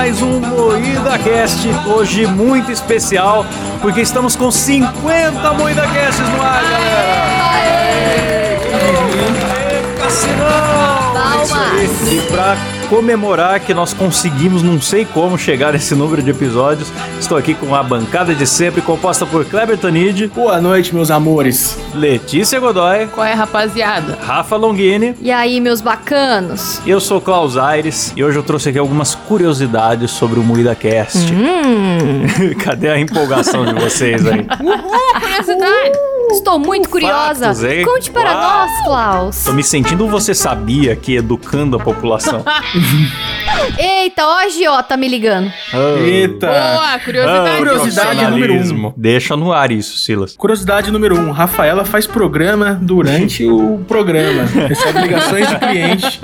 Mais um Moída Cast, hoje muito especial, porque estamos com 50 Moída Casts no ar, galera! Aê! Cassinão! Palmas! E pra comemorar que nós conseguimos, não sei como, chegar nesse número de episódios, estou aqui com a bancada de sempre, composta por Kleber Tanid, Boa noite, meus amores. Letícia Godoy, Qual é, rapaziada? Rafa Longini, E aí, meus bacanos? eu sou Klaus Aires e hoje eu trouxe aqui algumas curiosidades sobre o Moída Cast. Hum, Cadê a empolgação de vocês aí? Curiosidade! Estou muito curiosa. fatos? Conte para Uau. nós, Klaus. Tô me sentindo você sabia que educando a população. Eita, ó a Giota me ligando. Eita. Boa, curiosidade. Ah, Curiosidade número um. Deixa no ar isso, Silas. Curiosidade número um: Rafaela faz programa durante o programa. Recebe ligações de cliente.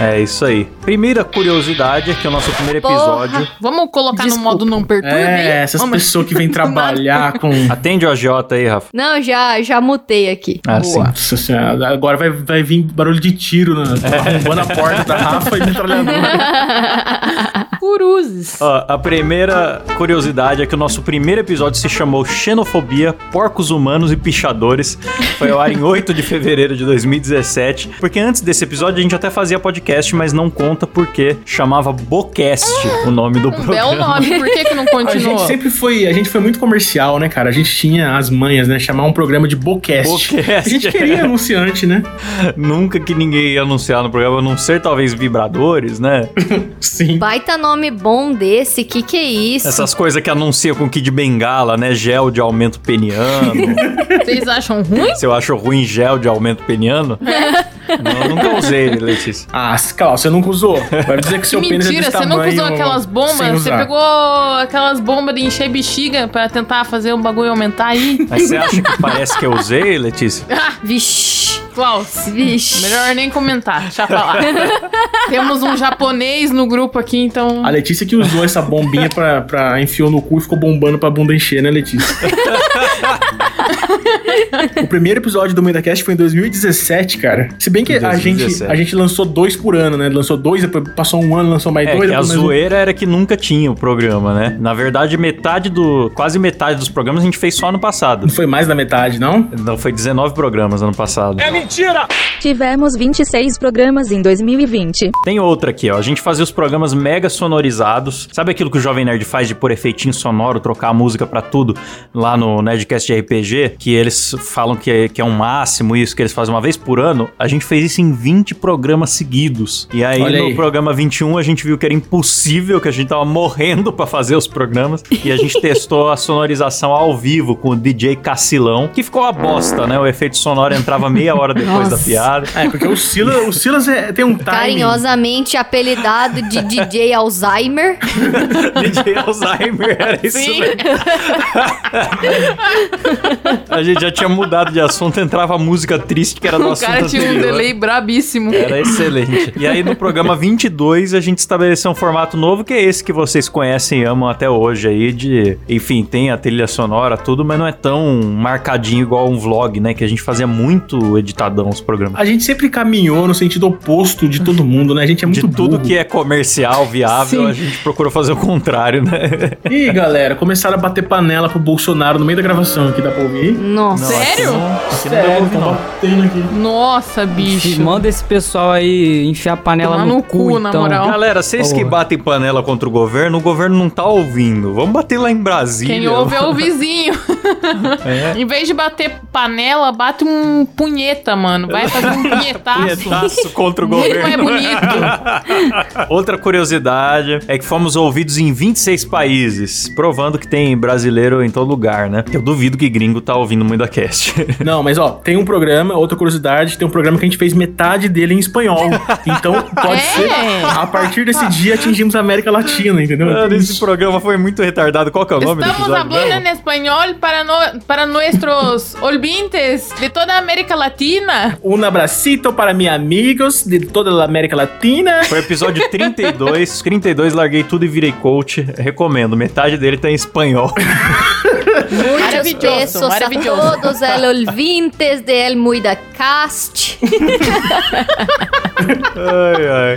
É isso aí. Primeira curiosidade é que o nosso primeiro episódio. Porra. Vamos colocar Desculpa. no modo não perturbe? É, essas Vamos. pessoas que vêm trabalhar com. Atende o agiota aí, Rafa. Não, já, já mutei aqui. Ah, sim. Nossa senhora, agora vai, vai vir barulho de tiro, né? arrombando a porta da Rafa e metralhador. Curuzes. Ó, a primeira curiosidade é que o nosso primeiro episódio se chamou Xenofobia, Porcos Humanos e Pichadores. Foi ao ar em 8 de fevereiro de 2017. Porque antes desse episódio a gente até fazia podcast, mas não conta porque chamava Bocast o nome do Um programa. belo nome, por que que não A continuou? gente sempre foi, a gente foi muito comercial, né, cara? A gente tinha as manhas, né? Chamar um programa de Bocast. Bocast. A gente queria anunciante, né? Nunca que ninguém ia anunciar no programa, a não ser talvez vibradores, né? Sim. Baita nome bom desse, que que é isso? Essas coisas que anunciam com Kid Bengala, né? Gel de aumento peniano. Vocês acham ruim? Se eu acho ruim gel de aumento peniano, não, eu nunca usei, Letícia. Ah, Klaus, você nunca usou. Vai dizer que seu pênis é Mentira, desse você nunca usou aquelas bombas? Você pegou aquelas bombas de encher bexiga pra tentar fazer o bagulho aumentar aí? Mas você acha que parece que eu usei, Letícia? Ah, Vixe, Klaus. vixe. Melhor nem comentar, deixa pra lá. Temos um japonês no grupo aqui, então. A Letícia que usou essa bombinha pra, pra enfiou no cu e ficou bombando pra bunda encher, né, Letícia? o primeiro episódio do MuidaCast foi em 2017, cara. Se bem que a gente, 2017. a gente lançou dois por ano, né? Lançou dois, depois passou um ano, lançou mais É, dois. a mais um. zoeira era que nunca tinha o programa, né? Na verdade, metade do. Quase metade dos programas a gente fez só ano passado. Não foi mais da metade, não? Não, foi 19 programas ano passado. Tivemos 26 programas em 2020. Tem outra aqui, ó. A gente fazia os programas mega sonorizados. Sabe aquilo que o Jovem Nerd faz de pôr efeitinho sonoro, trocar a música pra tudo lá no Nerdcast de RPG? Que eles falam que é, que é um máximo isso, que eles fazem uma vez por ano. A gente fez isso em 20 programas seguidos. E aí Olha no aí. programa 21 a gente viu que era impossível, que a gente tava morrendo pra fazer os programas. E a gente testou a sonorização ao vivo com o DJ Cacilão, que ficou uma bosta, né? O efeito sonoro entrava meia hora depois da piada. É, porque o Silas, o Silas é- tem um timing. Carinhosamente apelidado de DJ Alzheimer. DJ Alzheimer, era isso Sim. mesmo. A gente já tinha mudado de assunto, entrava a música triste que era do O assunto cara tinha um anterior. delay brabíssimo. Era excelente. E aí no programa 22 a gente estabeleceu um formato novo que é esse que vocês conhecem e amam até hoje aí de, enfim, tem a trilha sonora tudo, mas não é tão marcadinho igual um vlog, né, que a gente fazia muito editadão os programas. A gente sempre caminhou no sentido oposto de todo mundo, né? A gente é De muito tudo burro. que é comercial, viável, Sim. a gente procurou fazer o contrário, né? Ih, galera, começaram a bater panela pro Bolsonaro no meio da gravação aqui, dá pra ouvir? Nossa. Sério? Aqui não deu pra ouvir, tão não. batendo aqui. Nossa, bicho. Manda esse pessoal aí enfiar a panela Tomar no, no cu, cu, na então. moral. Galera, vocês que batem panela contra o governo, o governo não tá ouvindo. Vamos bater lá em Brasília. Quem ouve é o vizinho. É. Em vez de bater panela, bate um punheta, mano. Vai fazer um punhetaço. Punhetaço contra o Muito governo. mais bonito. Outra curiosidade é que fomos ouvidos em 26 países, provando que tem brasileiro em todo lugar, né? Eu duvido que gringo tá ouvindo muito da cast. Não, mas ó, tem um programa, outra curiosidade, tem um programa que a gente fez metade dele em espanhol. Então, pode É? ser, a partir desse dia atingimos a América Latina, entendeu? Mano, Então, esse programa foi muito retardado. Qual que é o nome do Estamos episódio? hablando mesmo? en español para, no, para nuestros olvintes de toda a América Latina. Um abracito para meus amigos de toda a América Latina. Foi o episódio 32. 32, larguei tudo e virei coach. Recomendo. Metade dele tá em espanhol. Muitos Maravilhoso, besos a maravilhoso. todos el ouvintes de El Muida Cast. Ai, ai.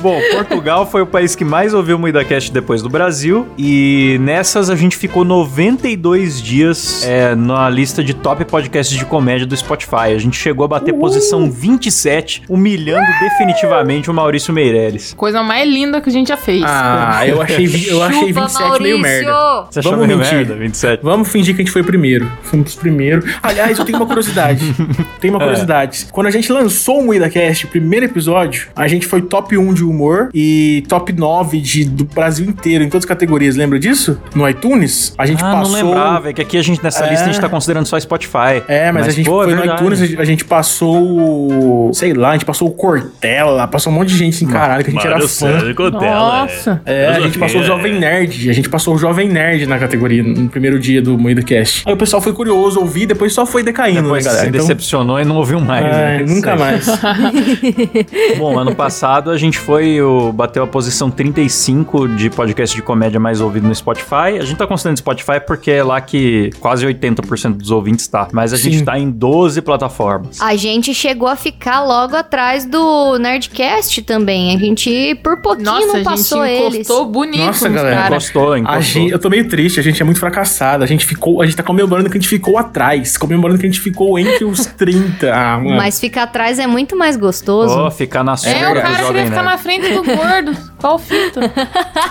Bom, Portugal foi o país que mais ouviu o MuidaCast depois do Brasil. E nessas a gente ficou 92 dias é, na lista de top podcasts de comédia do Spotify. A gente chegou a bater posição 27, humilhando definitivamente o Maurício Meirelles. Coisa mais linda que a gente já fez. Ah, eu achei, eu achei Chupa, 27 meio merda. Maurício! Você achou Vamos meio mentir. merda, 27? Vamos fingir que a gente foi primeiro. Fomos primeiro. Aliás, eu tenho uma curiosidade. Tem uma É. curiosidade. Quando a gente lançou o MuidaCast, o primeiro episódio, a gente foi top 1 de humor e top 9 de, do Brasil inteiro, em todas as categorias. Lembra disso? No iTunes? A gente Ah, passou. não lembrava. É que aqui a gente, nessa É. lista, a gente tá considerando só Spotify. É, mas, a gente pô, é foi no verdade. iTunes, a gente- passou. o- Sei lá, a gente passou o Cortella, passou um monte de gente assim, caralho, que a gente era fã. Nossa. É, a gente passou o Jovem Nerd. A gente passou o Jovem Nerd na categoria no primeiro dia do Moída Cast. Aí o pessoal foi curioso, ouvir, depois só foi decaindo, Depois né, se galera? Então, decepcionou e não ouviu mais. é, né? nunca mais. Bom, ano passado a gente foi, o, bateu a posição 35 de podcast de comédia mais ouvido no Spotify. A gente tá considerando Spotify porque é lá que quase 80% dos ouvintes tá. Mas a gente Sim. tá em 12 plataformas. A gente chegou a ficar logo atrás do Nerdcast também. A gente, por pouquinho, Nossa, não a gente passou eles. encostou bonito Nossa, nos galera, caras. Encostou, A encostou. gente, eu tô meio triste, a gente é muito fracassado. A gente ficou, a gente tá comemorando que a gente ficou atrás, comemorando que a gente ficou entre os 30. Ah, mano. Mas ficar atrás é muito mais gostoso. Ó, ficar na sombra É, o do cara queria ficar na frente do gordo. Qual o fito?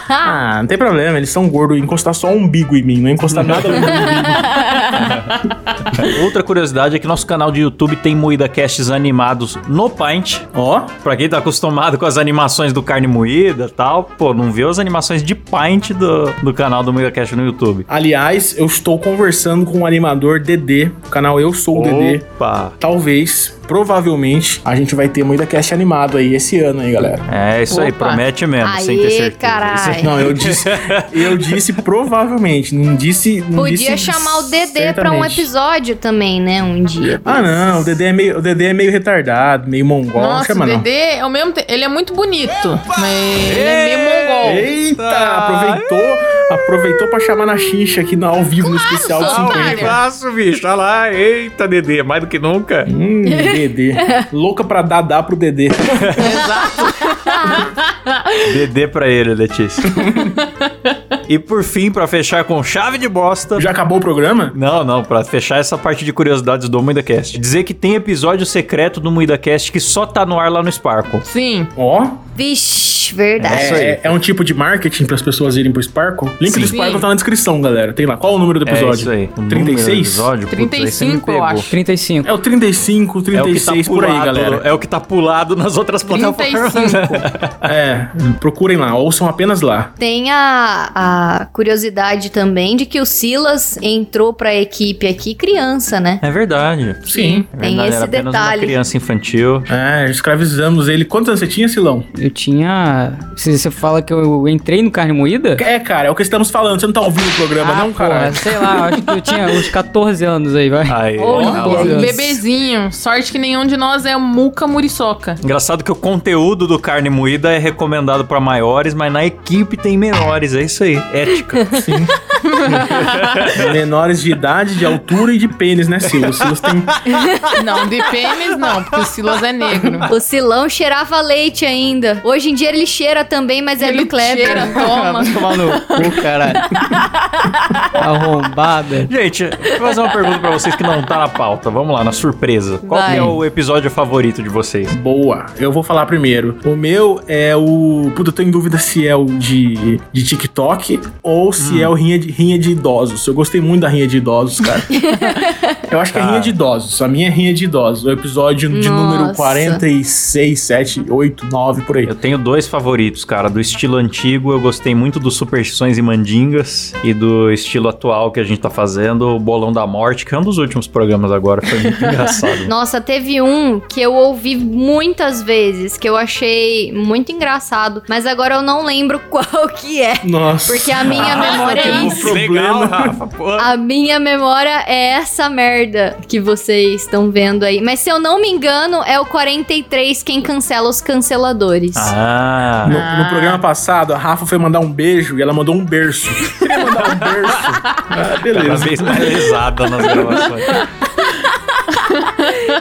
Ah, não tem problema, eles são gordos. Encostar só o umbigo em mim, não encostar nada do umbigo. Outra curiosidade é que nosso canal de YouTube tem Moída Casts animados no Paint. Ó, Pra quem tá acostumado com as animações do Carne Moída e tal, pô, não viu as animações de Paint do, do canal do Moída Cast no YouTube. aliás, eu estou conversando com o animador Dedê, o canal Eu Sou o Dedê. Opa! Talvez, provavelmente, a gente vai ter Moída Cast animado aí esse ano aí, galera. É isso aí, Opa. promete mesmo, sem ter Aê, certeza. carai. Não, eu disse, eu disse provavelmente, não disse. Não Podia disse chamar o Dedê pra um episódio também, né? Um dia. Ah, não, o Dedê é meio, o Dedê é meio retardado, meio mongol, não Nossa, chama o não. Dedê é o mesmo. Ele é muito bonito, mas ele é meio mongol. Eita, aproveitou, aproveitou pra chamar na xincha aqui no, ao vivo no especial de sou 50. otária. Faço, bicho, olha lá. Eita, Dedê, mais do que nunca. Hum, Dedê. Louca pra dar, dá pro Dedê. Dedê pra ele, Letícia. e por fim, pra fechar com chave de bosta. Já acabou o programa? Não, não, pra fechar essa parte de curiosidades do MuidaCast. Dizer que tem episódio secreto do MuidaCast que só tá no ar lá no Sparkle. Sim. Ó, Vixe, verdade. aí. é, é um tipo de marketing para as pessoas irem pro Sparkle. Link do Sim. Sparkle tá na descrição, galera. Tem lá. Qual o número do É episódio? isso aí. O número do 36? Episódio, putz, aí você me 35, eu pegou. acho. 35. É o 35, É o tá 36 por aí, galera. É o que tá pulado nas outras plataformas. 35. É, procurem lá, ouçam apenas lá. Tem a, a curiosidade também de que o Silas entrou pra equipe aqui criança, né? É verdade. Sim. É Tem verdade, esse era detalhe. uma criança infantil. É, escravizamos ele. Quantos anos você tinha, Silão? Eu tinha. Se você fala que eu entrei no carne moída? É, cara, é o que estamos falando. Você não tá ouvindo o programa, não, porra, cara? sei lá, acho que eu tinha uns 14 anos aí, vai. Aí. Um Bebezinho. Sorte que nenhum de nós é muca muriçoca. Engraçado que o conteúdo do carne moída é recomendado pra maiores, mas na equipe tem menores. É isso aí. Ética. Menores de idade, de altura e de pênis, né, Silas? O Silas tem. Não, de pênis não, porque o Silas é negro. O Silão cheirava leite ainda. Hoje em dia ele cheira também, mas é Ele do Kleber. cheira, toma. Vai tomar no cu, caralho. Arrombada. Gente, vou fazer uma pergunta pra vocês que não tá na pauta. Vamos lá, na surpresa. Qual Vai. é o episódio favorito de vocês? Boa, eu vou falar primeiro. O meu é o. Puta, eu tô em dúvida se é o de, de TikTok ou se é o rinha de, rinha de idosos. Eu gostei muito da rinha de idosos, cara. eu acho que é rinha de idosos. A minha é rinha de idosos. O episódio de número Nossa. 46, 7, 8, 9, por aí. Eu tenho dois favoritos, cara. Do estilo antigo, eu gostei muito do Superstições e Mandingas. E do estilo atual que a gente tá fazendo, o Bolão da Morte, que é um dos últimos programas agora. Foi muito engraçado. Nossa, teve um que eu ouvi muitas vezes, que eu achei muito engraçado, mas agora eu não lembro qual que é. Nossa. Porque a minha memória é teve isso. um problema. Rafa. Pô. A minha memória é essa merda que vocês estão vendo aí. Mas se eu não me engano, é o 43 quem cancela os canceladores. Ah. No, no programa passado, a Rafa foi mandar um beijo e ela mandou um berço. Queria mandar um berço. Ah, Cada beleza. vez mais risada nas gravações.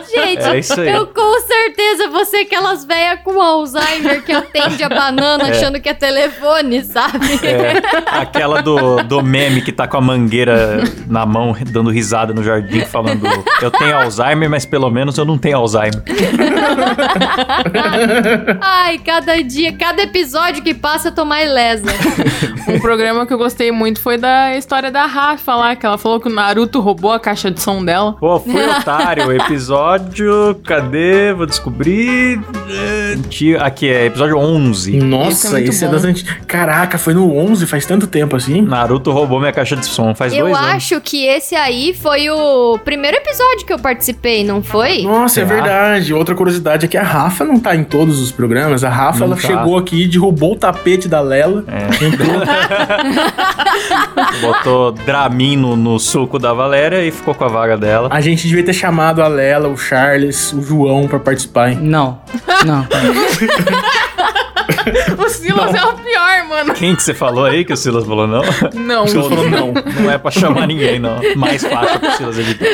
Gente, É isso aí. eu com certeza você é aquelas velhas com Alzheimer que atende a banana achando que é telefone, sabe? É, aquela do, do meme que tá com a mangueira na mão, dando risada no jardim, falando: Eu tenho Alzheimer, mas pelo menos eu não tenho Alzheimer. Ai, cada dia, cada episódio que passa eu tô mais lesa. Um programa que eu gostei muito foi da história da Rafa lá, que ela falou que o Naruto roubou a caixa de som dela. Pô, fui otário. Episódio. Cadê? Vou descobrir. É, Aqui é episódio 11. Nossa, Esse é é das antigas. Caraca, foi no 11, faz tanto tempo assim. Naruto roubou minha caixa de som faz Eu dois anos. acho que esse aí foi o primeiro episódio que eu participei, não foi? Nossa, é verdade. Outra curiosidade é que a Rafa não tá em todos os programas. A Rafa, Não ela tá. chegou aqui, derrubou o tapete da Lela. Entrou. Botou Dramin no, no suco da Valéria e ficou com a vaga dela. A gente devia ter chamado a Lela, o Charles, o João pra participar, hein? Não, não. O Silas é o pior, mano. Quem que você falou aí que o Silas falou não? Não. O Silas falou não. Não é pra chamar ninguém, não. Mais fácil pro Silas editar.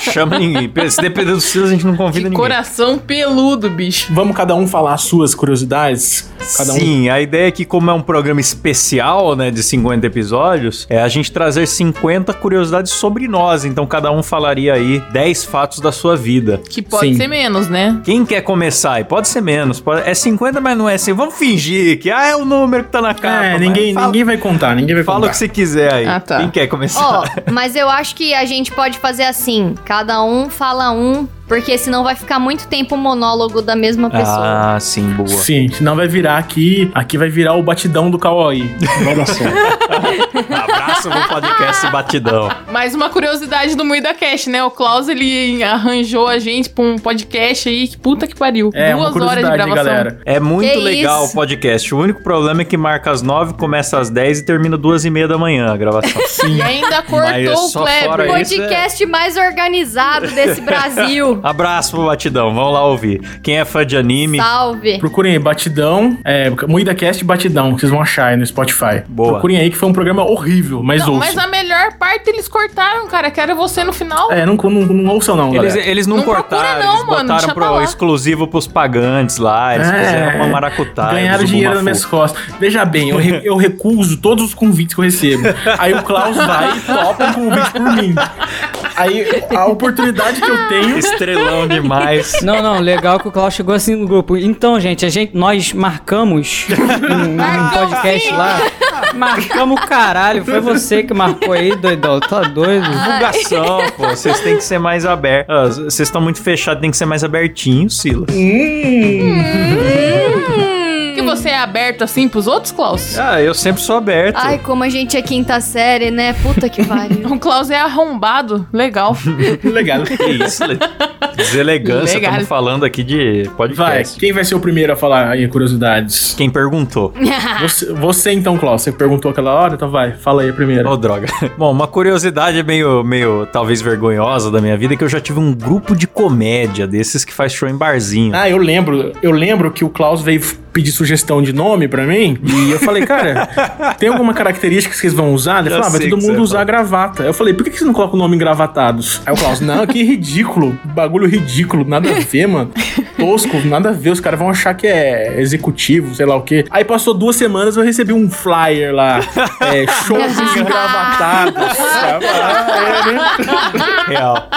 Chama ninguém. Se depender do Silas, a gente não convida Que ninguém. coração peludo, bicho. Vamos cada um falar as suas curiosidades? Cada um. Sim, a ideia é que, como é um programa especial, né, de 50 episódios, é a gente trazer 50 curiosidades sobre nós. Então, cada um falaria aí 10 fatos da sua vida. Que pode Sim. ser menos, né? Quem quer começar? E pode ser menos. pode- É 50, mas não é assim. Vamos fingir que ah, é o número que tá na capa. É, ninguém, fala, ninguém vai contar, ninguém vai Fala o contar. que você quiser aí. Ah, tá. Quem quer começar? Ó, mas eu acho que a gente pode fazer assim: cada um fala um, porque senão vai ficar muito tempo o monólogo da mesma pessoa. Ah, sim, boa. Sim, senão vai virar aqui. Aqui vai virar o batidão do Kauai. Vai dar certo. Abraço no podcast Batidão. Mais uma curiosidade do Muida Cash, né? O Klaus, ele arranjou a gente pra um podcast aí. Que puta que pariu. É, uma Duas horas de gravação. galera. É muito Que legal isso? o podcast. O único problema é que marca às 9, começa às 10 e termina duas e meia da manhã a gravação. E ainda Mas cortou o Kleber. O isso é- podcast mais organizado desse Brasil. Abraço pro Batidão, vamos lá ouvir. Quem é fã de anime, Salve. Procurem aí, Batidão, é, MuidaCast Batidão, que vocês vão achar aí no Spotify. Boa. Procurem aí que foi um programa horrível, mas Não, ouçam. mas a melhor parte eles cortaram, cara. Que era você no final. É, não, não, não ouçam não, eles, galera. eles não, Não cortaram, procura não, eles mano, botaram pro lá. exclusivo pros pagantes lá, eles É, fizeram uma maracutaia. Ganharam dinheiro nas minhas costas. Veja bem, eu, re- eu recuso todos os convites que eu recebo. Aí o Klaus vai e topa um convite por mim. Aí a oportunidade que eu tenho. Estrelão demais. Não, não, legal que o Klaus chegou assim no grupo. Então, gente, a gente, nós marcamos um, um podcast lá. Marcamos o caralho. Foi você que marcou aí, doidão. Tá doido? Divulgação, pô. Vocês têm que ser mais abertos. Ah, Vocês estão muito fechados, tem que ser mais abertinhos, Silas. Que você é aberto assim pros outros, Klaus? Ah, eu sempre sou aberto. Ai, como a gente é quinta série, né? Puta que pariu. O Klaus é arrombado. Legal. Legal. Que isso, Le- Deselegância, Legal. estamos falando aqui de Vai, podcast. quem vai ser o primeiro a falar aí curiosidades? Quem perguntou? Você, você então, Klaus, você perguntou aquela hora, então vai, fala aí primeiro. Oh, droga. Bom, uma curiosidade meio, meio, talvez vergonhosa da minha vida é que eu já tive um grupo de comédia desses que faz show em barzinho. Ah, eu lembro, eu lembro que o Klaus veio pedir sugestão de nome pra mim e eu falei, cara, tem alguma característica que vocês vão usar? Ele falou, ah, vai todo mundo usar falar. gravata. Eu falei, por que que você não coloca o nome engravatados? Aí o Klaus, não, que ridículo, bagulho ridículo, nada a ver, mano. Tosco, nada a ver, os caras vão achar que é executivo, sei lá o quê. Aí passou duas semanas, eu recebi um flyer lá, é, show dos engravatados. Real.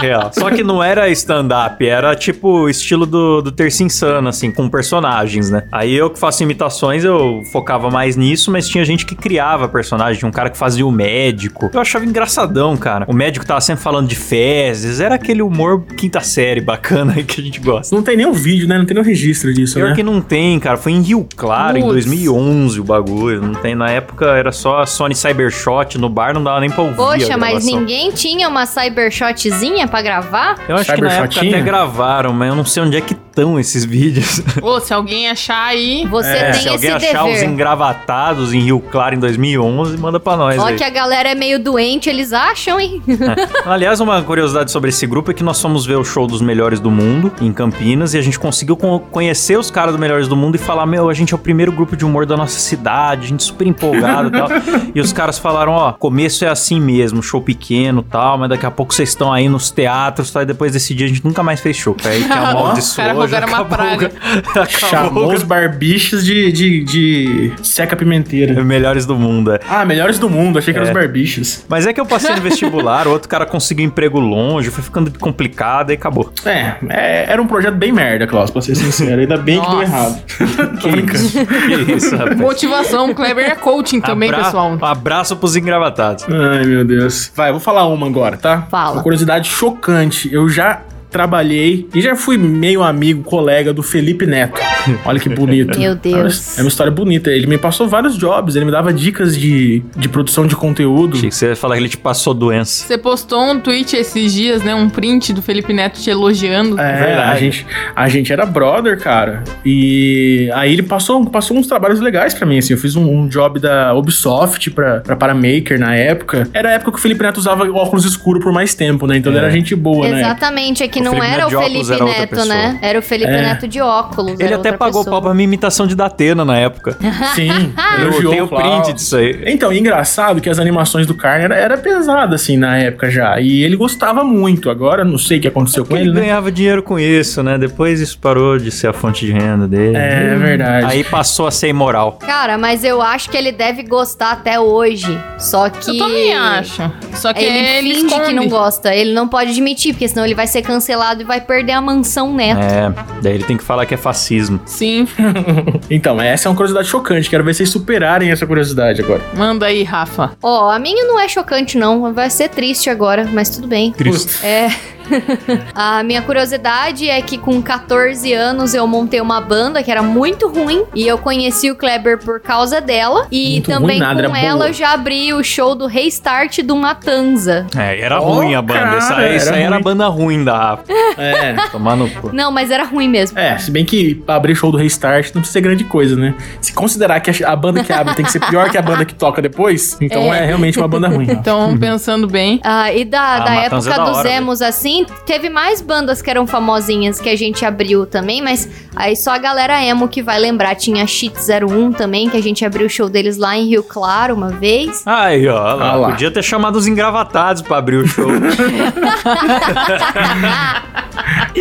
Real. Só que não era stand-up, era tipo estilo do, do Terça Insano, assim, com personagens, né? Aí eu que faço imitações, eu focava mais nisso, mas tinha gente que criava personagem, tinha um cara que fazia o médico. Eu achava engraçadão, cara. O médico tava sempre falando de fezes, era aquele humor quinta série bacana aí que a gente gosta. Não tem nem o vídeo, né? Não tem nem o registro disso, Pior né? que não tem, cara. Foi em Rio Claro, em Putz. 2011 o bagulho. Não tem, na época era só a Sony Cybershot no bar, não dava nem pra ouvir a Poxa, mas ninguém tinha uma cybershotzinha pra gravar? Eu acho que na época até gravaram, mas eu não sei onde é que esses vídeos. Ô, se alguém achar aí. Você É, tem se esse alguém achar os dever. engravatados em Rio Claro em 2011, manda pra nós Ó aí. que a galera é meio doente, eles acham, hein? Aliás, uma curiosidade sobre esse grupo é que nós fomos ver o show dos melhores do mundo em Campinas e a gente conseguiu con- conhecer os caras dos melhores do mundo e falar: Meu, a gente é o primeiro grupo de humor da nossa cidade, a gente super empolgado e tal. E os caras falaram: Ó, começo é assim mesmo, show pequeno e tal, mas daqui a pouco vocês estão aí nos teatros, tá? e depois desse dia a gente nunca mais fez show. Aí que amaldiçoou, Os rogaram uma praga. acabou Chamou os barbichos de, de, de seca pimenteira. Melhores do mundo, é. Ah, melhores do mundo. Achei que eram É. os barbichos. Mas é que eu passei no vestibular, o outro cara conseguiu emprego longe, foi ficando complicado e acabou. É, é, era um projeto bem merda, Klaus, pra ser sincero. Ainda bem que deu Nossa. errado. Tô brincando. Que isso, rapaz. Motivação, Kleber é coaching também, Abra- pessoal. Um abraço pros engravatados. Ai, meu Deus. Vai, vou falar uma agora, tá? Fala. Uma curiosidade chocante. Eu já trabalhei e já fui meio amigo, colega do Felipe Neto. Olha que bonito. Meu Deus. É uma história bonita. Ele me passou vários jobs, ele me dava dicas de, de produção de conteúdo. Achei que você ia falar que ele te passou doença. Você postou um tweet esses dias, né? Um print do Felipe Neto te elogiando. É, Verdade. a gente, a gente era brother, cara. E aí ele passou, passou uns trabalhos legais pra mim, assim. Eu fiz um, um job da Ubisoft pra, pra Paramaker na época. Era a época que o Felipe Neto usava óculos escuro por mais tempo, né? Então ele É. era gente boa, né? Exatamente, é que O não Felipe era o Felipe era Neto, né? Era o Felipe É. Neto de óculos. Ele até pagou pessoa. pau pra minha imitação de Datena na época. Sim, Eu tenho print disso aí. Então, e engraçado que as animações do Carne era, era pesada, assim, na época já. E ele gostava muito. Agora, não sei o que aconteceu com Ele, ele, né? ganhava dinheiro com isso, né? Depois isso parou de ser a fonte de renda dele. É, verdade. Aí passou a ser imoral. Cara, mas eu acho que ele deve gostar até hoje. Só que. Eu também acho. Só que Ele ele, finge esconde. que não gosta. Ele não pode admitir, porque senão ele vai ser cancelado e vai perder a mansão neto. É, daí ele tem que falar que é fascismo. Sim. Então, essa é uma curiosidade chocante. Quero ver vocês superarem essa curiosidade agora. Manda aí, Rafa. Ó, a minha não é chocante, não. Vai ser triste agora, mas tudo bem. Triste. É. a minha curiosidade é que com 14 anos eu montei uma banda que era muito ruim e eu conheci o Kleber por causa dela. E Muito também ruim nada, com ela boa. eu já abri o show do Restart do Matanza. É, era Ó, ruim a banda. essa, cara, essa era aí era a ruim. banda ruim da Rafa. É. Tomar no cu. Não, mas era ruim mesmo. É, se bem que pra abrir show do Restart não precisa ser grande coisa, né? Se considerar que a banda que abre tem que ser pior que a banda que toca depois, então é, É. realmente uma banda ruim. Então, pensando bem. Ah, e da, Ah, da Matanza época é da dos hora, emos, assim, teve mais bandas que eram famosinhas que a gente abriu também, mas aí só a galera emo que vai lembrar. Tinha Cheat 01 também, que a gente abriu o show deles lá em Rio Claro uma vez. Aí, ó, lá, Ah lá. podia ter chamado os engravatados pra abrir o show.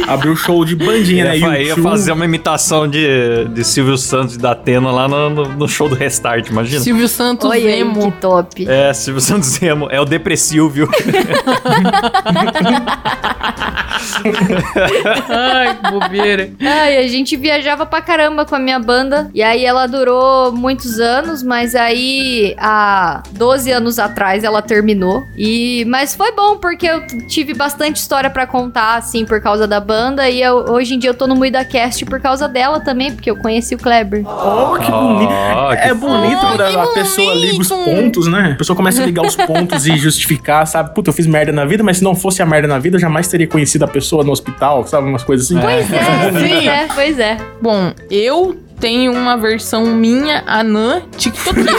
Abriu show de bandinha, né? ia, fa- ia fazer uma imitação de, de Silvio Santos e da Atena lá no, no- no show do Restart, imagina? Silvio Santos aí, emo. que top. É, Silvio Santos Emo. É o depressivo, viu? Ai, que bobeira. Ai, a gente viajava pra caramba com a minha banda. E aí ela durou muitos anos, mas aí há 12 anos atrás ela terminou. E mas foi bom porque eu tive bastante história pra contar assim por causa da banda e eu- hoje em dia eu tô no Muida Cast por causa dela também, porque eu conheci o Kleber. Oh, que bonito. Ó, que É bonito fofo. quando a, a Que pessoa liga os bonito. pontos, né? A pessoa começa a ligar os pontos e justificar, sabe? Puta, eu fiz merda na vida, mas se não fosse a merda na vida, eu jamais teria conhecido a pessoa no hospital, sabe? Umas coisas assim. Pois é, pois Sim. é, pois é. Bom, eu tenho uma versão minha, anã, tiktokeira.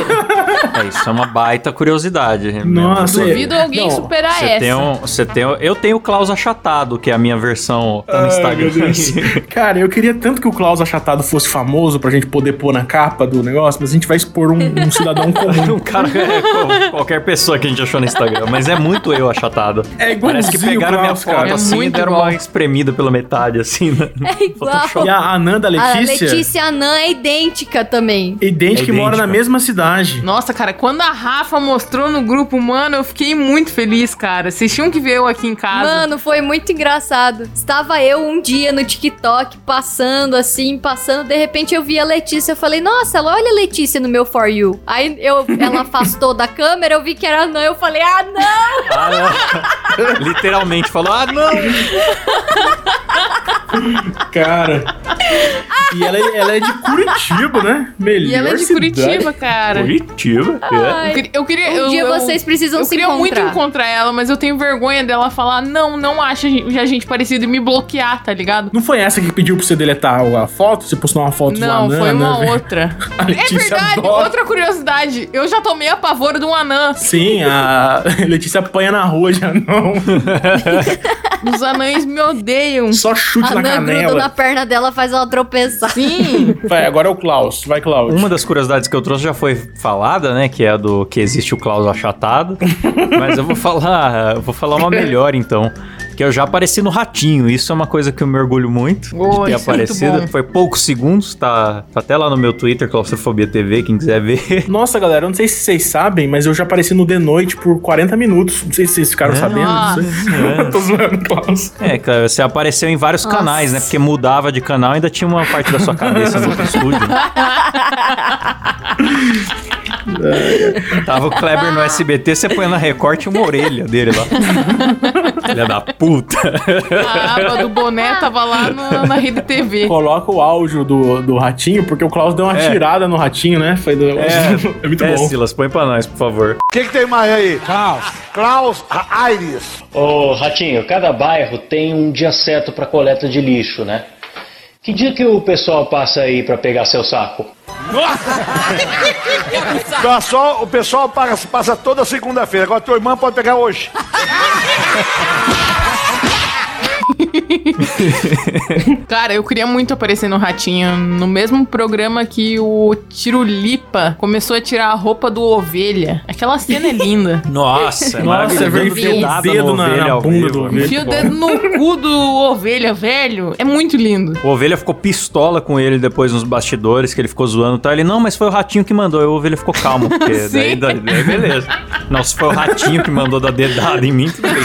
É, isso é uma baita curiosidade. mesmo. Nossa, Duvido alguém Não, superar Você essa. tem um, você tem eu tenho o Klaus Achatado, que é a minha versão tá no Ai, Instagram. meu Deus. Cara, eu queria tanto que o Klaus Achatado fosse famoso pra gente poder pôr na capa do negócio, mas a gente vai expor um, um cidadão comum. um cara é como qualquer pessoa que a gente achou no Instagram, mas é muito eu achatado. É Parece que pegaram minha Klaus, foto cara. É assim e muito deram igual. uma espremida pela metade, assim, né? É igual. Photoshop. E a Ananda A Letícia, Letícia Anã é idêntica também. idêntica, É que mora na idêntica. mesma cidade. Nossa, cara, quando a Rafa mostrou no grupo, mano, eu fiquei muito feliz, cara. Vocês tinham que ver eu aqui em casa. Mano, foi muito engraçado. Estava eu um dia no TikTok, passando assim, passando, de repente eu vi a Letícia, eu falei, nossa, ela olha a Letícia no meu For You. Aí eu, ela afastou da câmera, eu vi que era não, eu falei, ah, não! Ah, não. Literalmente falou: ah, não! Cara. e ela, é- ela é de Curitiba, né? Melhor E ela é de cidade. Curitiba, cara. Curitiba. é. Ai, Eu queria. Eu queria um eu, dia eu- vocês precisam eu se queria encontrar. muito encontrar ela, mas eu tenho vergonha dela falar, não, não acha a gente, a gente parecido e me bloquear, tá ligado? Não foi essa que pediu pra você deletar a foto? Você postou uma foto Não, do Anã, foi uma né? outra. A É verdade, adora. outra curiosidade. Eu já tomei a pavor de um anã. Sim, a Letícia apanha na rua já não. Os anães me odeiam. Só chute A na Nan gruda na canela. perna dela, faz ela tropeçar. Sim. Vai, agora é o Klaus. Vai, Klaus. Uma das curiosidades que eu trouxe já foi falada, né? Que é a do que existe o Klaus achatado. Mas eu vou falar, eu vou falar uma melhor então. Que eu já apareci no Ratinho. Isso é uma coisa que eu me orgulho muito Oh, de ter é aparecido. bom. Foi poucos segundos, tá, tá até lá no meu Twitter, Claustrofobia TV, quem quiser ver. Nossa, galera, eu não sei se vocês sabem, mas eu já apareci no The Noite por 40 minutos. Não sei se vocês ficaram sabendo Nossa. aí. Tô zoando, Klaus. É, cara, você apareceu em vários Nossa. canais, né? Porque mudava de canal e ainda tinha uma parte da sua cabeça no outro estúdio. Tava o Kleber no SBT, você põe na Record e uma orelha dele lá. Filha da puta. A aba do boné tava lá na, na rede TV. Coloca o áudio do, do ratinho, porque o Klaus deu uma É. tirada no ratinho, né? Foi do... É, é muito é, bom. Silas, põe pra nós, por favor. O que, que tem mais aí? Klaus. Klaus Aires. Ô, Ratinho, cada bairro tem um dia certo para coleta de lixo, né? Que dia que o pessoal passa aí para pegar seu saco? Pessoal, o pessoal passa, passa toda segunda-feira. Agora tua irmã pode pegar hoje. Cara, eu queria muito aparecer no Ratinho. No mesmo programa que o Tirulipa começou a tirar a roupa do ovelha. Aquela cena é linda. Nossa, é Nossa, é o dedo na- ovelha na bunda do ovelha. Enfia o dedo no cu do ovelha, velho. É muito lindo. O Ovelha ficou pistola com ele depois nos bastidores, que ele ficou zoando e tal. Ele, não, mas foi o Ratinho que mandou. Aí o Ovelha ficou calmo, porque daí, Sim. daí, daí beleza. Não, se foi o Ratinho que mandou dar dedada em mim, tudo bem.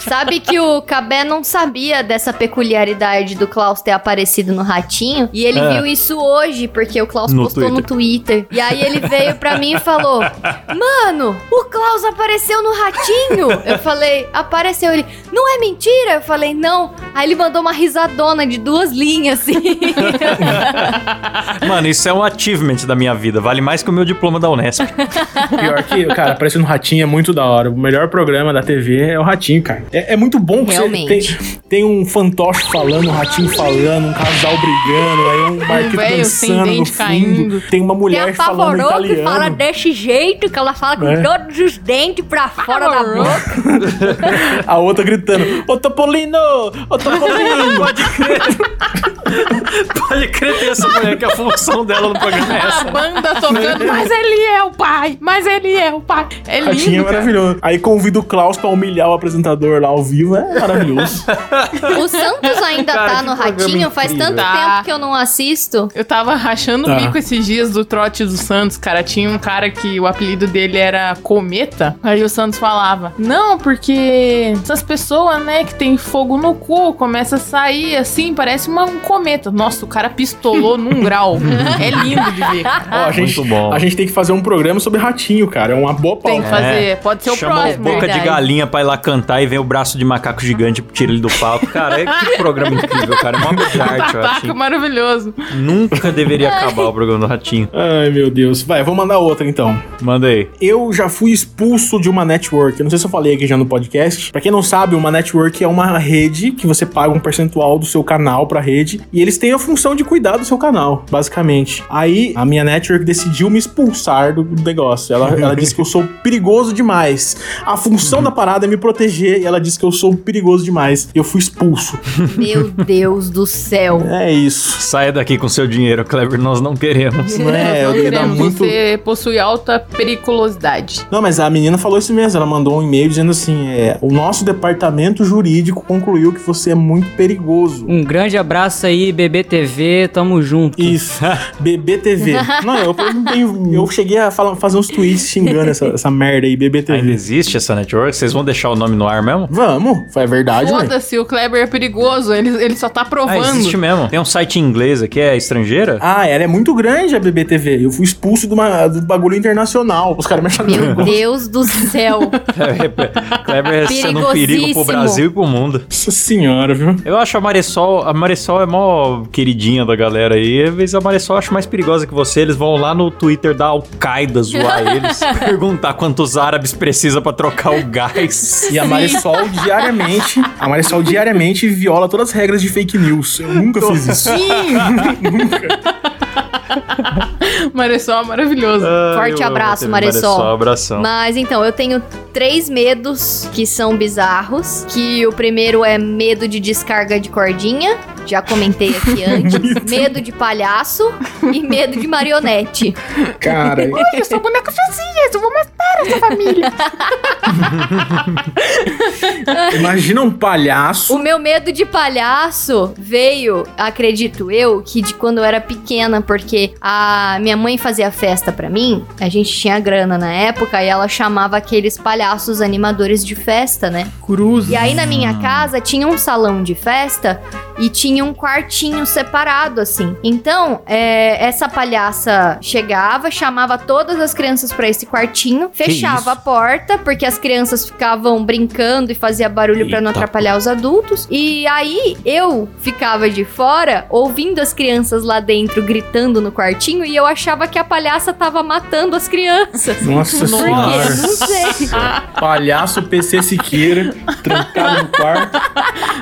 Sabe que o Cabé não sabia dessa peculiaridade do Klaus ter aparecido no Ratinho. E ele É. viu isso hoje, porque o Klaus No postou no Twitter. E aí ele veio pra mim e falou: Mano, o Klaus apareceu no Ratinho. Eu falei: Apareceu. Ele: Não é mentira? Eu falei: Não. Aí ele mandou uma risadona de duas linhas, assim. Mano, isso é um achievement da minha vida. Vale mais que o meu diploma da Unesp. Pior que, cara, aparecendo no Ratinho é muito da hora. O melhor programa da TV é o Ratinho, cara. É, é muito bom que você Realmente. tem, tem um fantoche falando, um ratinho falando, um casal brigando, aí um sem dançando no dente fundo. caindo. Tem uma Tem mulher a falando Pavorou que italiano. fala desse jeito, que ela fala com É. todos os dentes pra fora da boca. A outra gritando, ô Topolino! Ô Topolino! Pode crer. Pode crer ter essa mulher que a função dela no programa é A essa. banda tocando, mas ele é o pai, mas ele é o pai. É Ratinho é lindo, cara. maravilhoso. Aí convida o Klaus pra humilhar o apresentador lá ao vivo. É maravilhoso. O Santos ainda Cara, tá no Ratinho, faz incrível. tanto Tá. tempo que eu não assisto. Eu tava rachando Tá. o bico esses dias do trote do Santos, cara. Tinha um cara que o apelido dele era Cometa. Aí o Santos falava: Não, porque essas pessoas, né, que tem fogo no cu, começa a sair assim, parece uma, um cometa. Nossa, o cara pistolou num grau. É lindo de ver. Ó, a gente, Muito bom. A gente tem que fazer um programa sobre ratinho, cara. É uma boa Tem pauta. que fazer. Pode ser o Chama próximo. boca de galinha pra ir lá cantar e vem o braço de macaco gigante tira ele do palco. Cara, é que programa incrível, cara. É uma obra de arte, eu acho. maravilhoso. Nunca deveria acabar o programa do Ratinho. Ai, meu Deus. Vai, vou mandar outra então. Manda aí. Eu já fui expulso de uma network. Eu não sei se eu falei aqui já no podcast. Pra quem não sabe, uma network é uma rede que você paga um percentual do seu canal pra rede e eles têm a função de cuidar do seu canal, basicamente. Aí a minha network decidiu me expulsar do negócio. Ela, ela disse que eu sou perigoso demais. A função da parada é me proteger e ela disse que eu sou perigoso demais. Eu fui expulso. Meu Deus do céu. É isso. Saia daqui com seu dinheiro, Kleber, nós não queremos. Não é, eu Não dar queremos. muito. Você possui alta periculosidade. Não, mas a menina falou isso mesmo. Ela mandou um e-mail dizendo assim: é, o nosso departamento jurídico concluiu que você é muito perigoso. Um grande abraço aí, BBTV, tamo junto. Isso, BBTV. Não, eu, eu não tenho- eu cheguei a falar- fazer uns tweets xingando essa, essa merda aí, Ainda BBTV. existe essa network? Vocês vão deixar o nome no ar mesmo? Vamos, foi verdade, né? Foda-se, o Kleber é perigoso. Ele, ele só tá Ah, provando. existe mesmo. Tem um site em inglês aqui, é estrangeira? Ah, ela é muito grande a BBTV. Eu fui expulso de uma, do bagulho internacional. Os caras me acharam Meu perigoso. Deus do céu. Kleber sendo um perigo pro. Brasil e pro mundo. Nossa senhora, viu? Eu acho a Marisol, a Marisol é mó queridinha da galera aí. Às vezes a Marisol eu acho mais perigosa que você. Eles vão lá no Twitter da Al-Qaeda zoar eles, perguntar quantos árabes precisa pra trocar o gás. E a Marisol diariamente, a Marisol diariamente viola todas as regras de fake news. Eu nunca fiz isso. Sim! Marisol é maravilhoso. Ai, Forte abraço, TV Marisol. abração. Mas então, eu tenho três medos que são bizarros. Que o primeiro é medo de descarga de cordinha. Já comentei aqui antes. medo de palhaço e medo de marionete. Cara, Olha, eu sou boneca Josias, eu vou matar essa família. imagina um palhaço. O meu medo de palhaço veio, acredito eu, que de quando eu era pequena, porque a minha mãe fazia festa pra mim, a gente tinha grana na época e ela chamava aqueles palhaços animadores de festa, né? Cruz. E aí na minha casa tinha um salão de festa e tinha um quartinho separado, assim. Então, é, essa palhaça chegava, chamava todas as crianças pra esse quartinho, fechava a porta, porque as crianças ficavam brincando e fazia barulho pra não atrapalhar os adultos. E aí eu ficava de fora, ouvindo as crianças lá dentro gritando no quartinho, e eu achava que a palhaça tava matando as crianças. Nossa Por quê? senhora. Não sei. Palhaço PC Siqueira, trancado no quarto.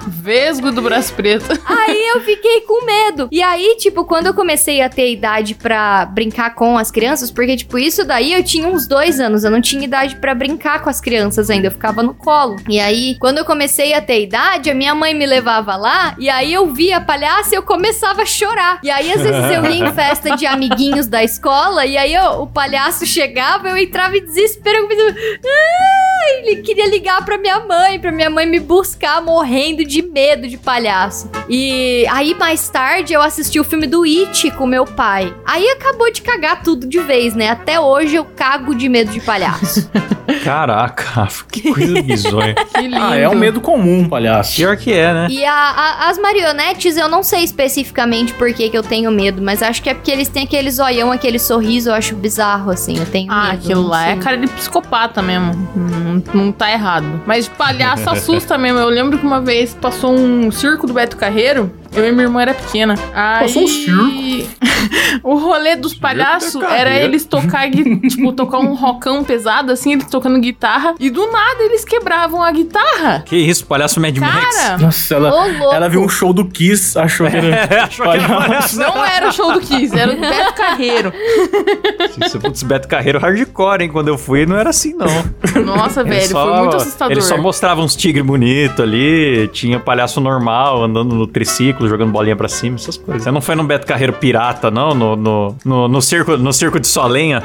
Vesgo do braço preto. Aí eu fiquei com medo. E aí, tipo, quando eu comecei a ter idade pra brincar com as crianças, porque, tipo, isso daí eu tinha uns dois anos, eu não tinha idade pra brincar com as crianças ainda, eu ficava no colo. E aí, quando eu comecei a ter idade, a minha mãe me levava lá, e aí eu via a palhaça e eu começava a chorar. E aí, às vezes, eu ia em festa de amiguinhos da escola, e aí eu- o palhaço chegava, eu entrava em desespero. "Ah!" Ele queria ligar pra minha mãe, pra minha mãe me buscar, morrendo de medo de palhaço. E aí, mais tarde, eu assisti o filme do It com meu pai. Aí acabou de cagar tudo de vez, né? Até hoje eu cago de medo de palhaço. Caraca, que coisa bizonha. Que lindo. Ah, é um medo comum, palhaço. Pior que é, né? E a- a- as marionetes, eu não sei especificamente por que, que eu tenho medo, mas acho que é porque eles têm aquele zoião, aquele sorriso, eu acho bizarro, assim. Eu tenho Ah, medo. aquilo lá é cara de psicopata mesmo. Não, não tá errado. Mas palhaço assusta mesmo. Eu lembro que uma vez passou um circo do Beto Carreiro. Eu e minha irmã era pequena. Aí... Passou um circo? o rolê dos palhaços era eles tocar, tipo, tocar um rockão pesado, assim, eles tocando guitarra. E do nada eles quebravam a guitarra. Que isso, palhaço Mad Max? Cara, Nossa, ela, ela viu um show do Kiss, achou que era. É, achou que era palhaço. não era o show do Kiss, era o do Beto Carreiro. Isso, putz, Beto Carreiro hardcore, hein? Quando eu fui, não era assim, não. Nossa, Ele velho, só- foi muito assustador. Ele só mostrava uns tigres bonitos ali, tinha palhaço normal andando no triciclo, jogando bolinha pra cima, essas coisas. Você não foi no Beto Carreiro pirata, não? No, no, no, no circo, no circo de Solenha?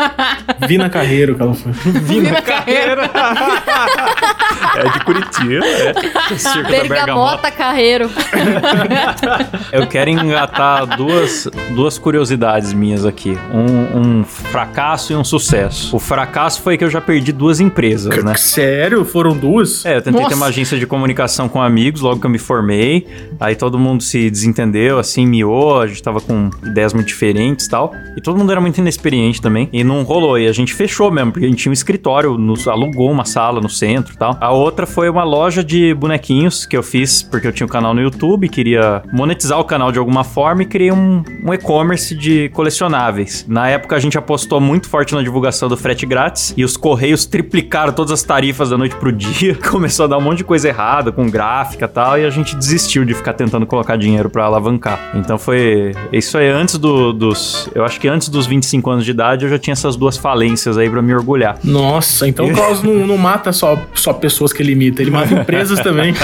Vina Carreiro que ela foi. Vina Carreiro. é de Curitiba, é. O circo da Bergamota. Bergamota Carreiro. Eu quero engatar duas, duas curiosidades minhas aqui. Um, um fracasso e um sucesso. O fracasso foi que eu já perdi duas empresas, né? Sério? Foram duas? É, eu tentei ter Nossa. uma agência de comunicação com amigos logo que eu me formei. Aí todo mundo se desentendeu, assim, miou. A gente tava com ideias muito diferentes e tal. E todo mundo era muito inexperiente também. E não rolou. E a gente fechou mesmo, porque a gente tinha um escritório, nos, alugou uma sala no centro e tal. A outra foi uma loja de bonequinhos que eu fiz porque eu tinha um canal no YouTube, queria monetizar o canal de alguma forma e criei um, um e-commerce de colecionáveis. Na época a gente apostou muito forte na divulgação do frete grátis e os correios triplicaram todas as tarifas da noite pro dia. Começou a dar um monte de coisa errada com gráfica e tal e a gente desistiu de ficar tentando colocar dinheiro pra alavancar. Então foi isso aí antes do- dos, eu acho que antes dos 25 anos de idade eu já tinha essas duas falências aí pra me orgulhar. Nossa, então o Klaus não, não mata só, só pessoas que ele imita, ele mata empresas também.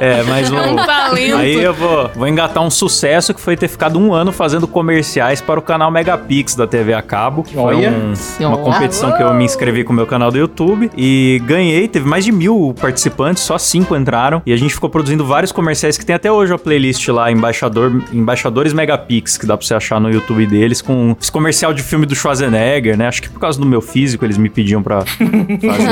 É, mas o É um. Aí eu vou, vou engatar um sucesso que foi ter ficado um ano fazendo comerciais para o canal Megapix da TV a cabo. Foi Olha. um- uma competição que eu me inscrevi com o meu canal do YouTube e ganhei. Teve mais de mil participantes, só cinco entraram. E a gente ficou produzindo vários comerciais que tem até hoje a playlist lá, Embaixador, Embaixadores Megapix, que dá pra você achar no YouTube deles, com esse comercial de filme do Schwarzenegger, né? Acho que por causa do meu físico eles me pediam pra fazer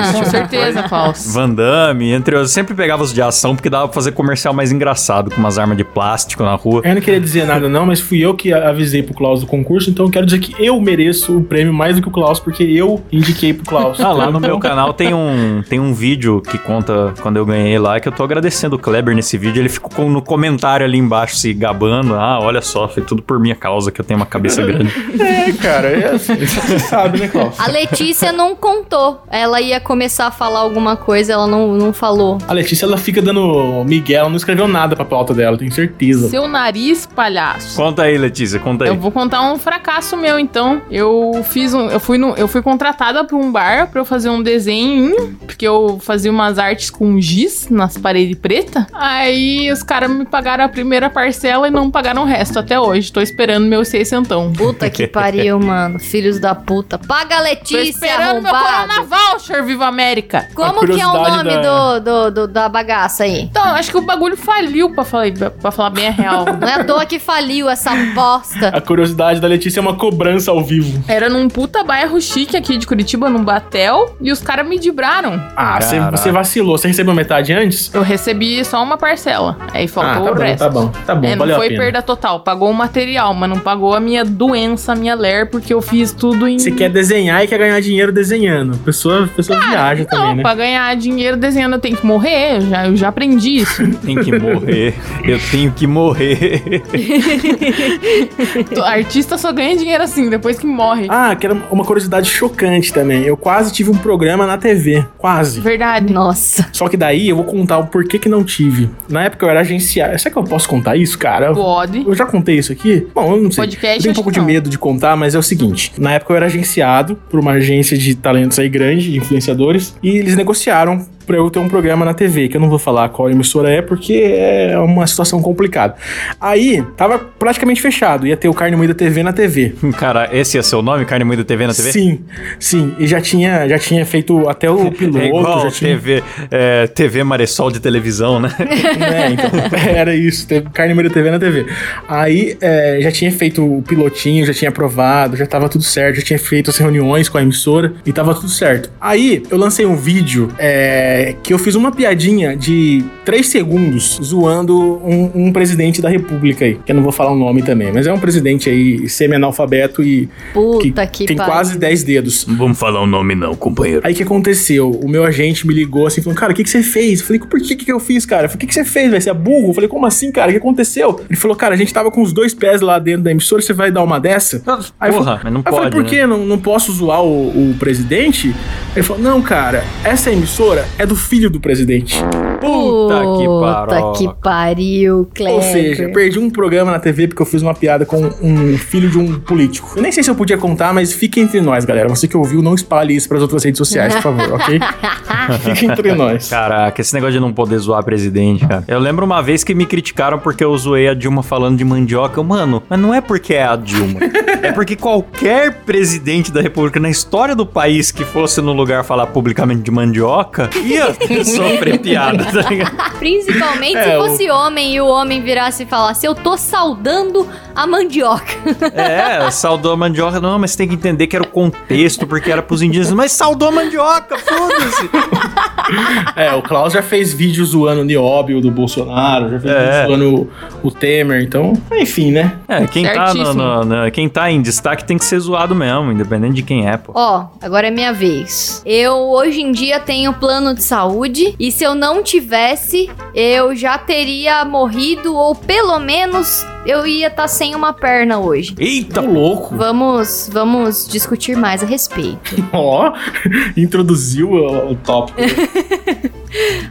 esse Com tipo certeza, Klaus. Van Damme, entre outros. Sempre pegava os de ação porque dava pra fazer comercial mais engraçado, com umas armas de plástico na rua. Eu não queria dizer nada não, mas fui eu que avisei pro Klaus do concurso, então eu quero dizer que eu mereço o prêmio mais do que o Klaus, porque eu indiquei pro Klaus. Ah, lá no meu canal tem um, tem um vídeo que conta quando eu ganhei lá, que eu tô agradecendo o Kleber nesse vídeo. Ele ficou com- no comentário ali embaixo se gabando. Ah, olha só, foi tudo por minha causa que eu tenho uma cabeça grande. É, cara, é assim, você sabe, né, Klaus? A Letícia não contou. Ela ia começar a falar alguma coisa, ela não, não falou. A Letícia, ela fica dando Miguel, ela não escreveu nada pra pauta dela, tenho certeza. Seu nariz, palhaço. Conta aí, Letícia, conta aí. Eu vou contar um fracasso meu, então. Eu fiz um. Eu fui, no, eu fui contratada pra um bar pra eu fazer um desenho, porque eu fazia umas artes com giz nas paredes pretas. Aí os caras me pagaram a primeira parcela e não pagaram o resto até hoje. Tô esperando meu seiscentão. Puta que pariu, mano. Filhos da puta. Paga a Tô Letícia, esperando meu arrombado. Corona Voucher, Viva América! Como que é o curiosidade nome da- do, do, do- da bagaça aí? Então, acho que o bagulho faliu, pra falar, pra falar bem a real. Não é à toa que faliu essa bosta. A curiosidade da Letícia é uma cobrança ao vivo. Era num puta bairro chique aqui de Curitiba, num batel, e os caras me dibraram. Ah, você, vacilou. Você recebeu metade antes? Eu recebi só uma parcela. Aí Ah, faltou tá o bom, resto. tá bom. Tá bom, É, não valeu foi a pena. perda total. Pagou o material, mas não pagou a minha doença, a minha ler, porque eu fiz tudo em. Você quer desenhar e quer ganhar dinheiro desenhando. Pessoa, pessoa viaja Não, também, né? pra ganhar dinheiro desenhando eu tenho que morrer. Eu já, eu já aprendi isso. Tem que morrer. Eu tenho que morrer. Artista só ganha dinheiro assim, depois que morre. Ah, que era uma curiosidade chocante também. Eu quase tive um programa na TV. Quase. Verdade. Nossa. Só que daí eu vou contar o porquê que não tive. Na época eu era agenciado. Será que eu posso contar isso, cara? Pode. Eu já contei isso aqui? Bom, eu não sei. Podcast, eu tenho um pouco de não. medo de contar, mas é o seguinte. Na época eu era agenciado por uma agência de talentos aí grande, de influenciadores, e eles negociaram Bye. Pra eu ter um programa na TV, que eu não vou falar qual emissora é, porque é uma situação complicada. Aí, tava praticamente fechado. Ia ter o Carne Moída TV na TV. Cara, esse é seu nome? Carne Moída TV na TV? Sim, sim. E já tinha, já tinha feito até o piloto. É igual tinha... TV, é, TV Maressol de televisão, né? É, então, era isso, carne moída TV na TV. Aí é, já tinha feito o pilotinho, já tinha aprovado, já tava tudo certo, já tinha feito as reuniões com a emissora e tava tudo certo. Aí eu lancei um vídeo é, que eu fiz uma piadinha de 3 segundos zoando um, um presidente da república aí, que eu não vou falar o nome também, mas é um presidente aí semi-analfabeto e Puta que, tem pariu. quase 10 dedos. Não vamos falar o nome não, companheiro. Aí o que aconteceu? O meu agente me ligou assim, falou, cara, o que, que você fez? Eu falei, por que, que eu fiz, cara? Eu falei, o que, que você fez, velho? Você é burro? Eu falei, como assim, cara? O que aconteceu? Ele falou, cara, a gente tava com os dois pés lá dentro da emissora, você vai dar uma dessa? Aí eu Porra, falei- mas não Aí eu falei, pode, por né? quê? Não, não posso zoar o, o presidente? Ele falou, não, cara, essa emissora é do filho do presidente. Puta que Puta paroca. que pariu, Kleber. Ou seja, perdi um programa na TV porque eu fiz uma piada com um filho de um político. Eu nem sei se eu podia contar, mas fique entre nós, galera. Você que ouviu, não espalhe isso pras outras redes sociais, por favor, ok? fique entre nós. Caraca, esse negócio de não poder zoar presidente, cara. Eu lembro uma vez que me criticaram porque eu zoei a Dilma falando de mandioca. Eu, Mano, mas não é porque é a Dilma. é porque qualquer presidente da república na história do país que fosse no lugar falar publicamente de mandioca ia sofrer piada, tá ligado? Principalmente É, se o- fosse homem e o homem virasse e falasse: Eu tô saudando a mandioca. É, saudou a mandioca. Não, mas tem que entender que era o contexto, porque era pros indígenas. Mas saudou a mandioca, foda-se. É, o Klaus já fez vídeo zoando o Nióbio do Bolsonaro, já fez É. vídeo zoando o, o Temer, então, enfim, né? É, quem tá, no- no- no- quem tá em destaque tem que ser zoado mesmo, independente de quem é, pô. Ó, agora é minha vez. Eu hoje em dia tenho plano de saúde e se eu não tivesse, eu já teria morrido ou pelo menos eu ia estar sem uma perna hoje. Eita, Tá louco. Vamos, vamos discutir mais a respeito. Ó, introduziu o, o tópico.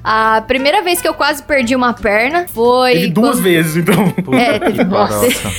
A primeira vez que eu quase perdi uma perna foi Teve duas quando- vezes, então. É, teve nossa.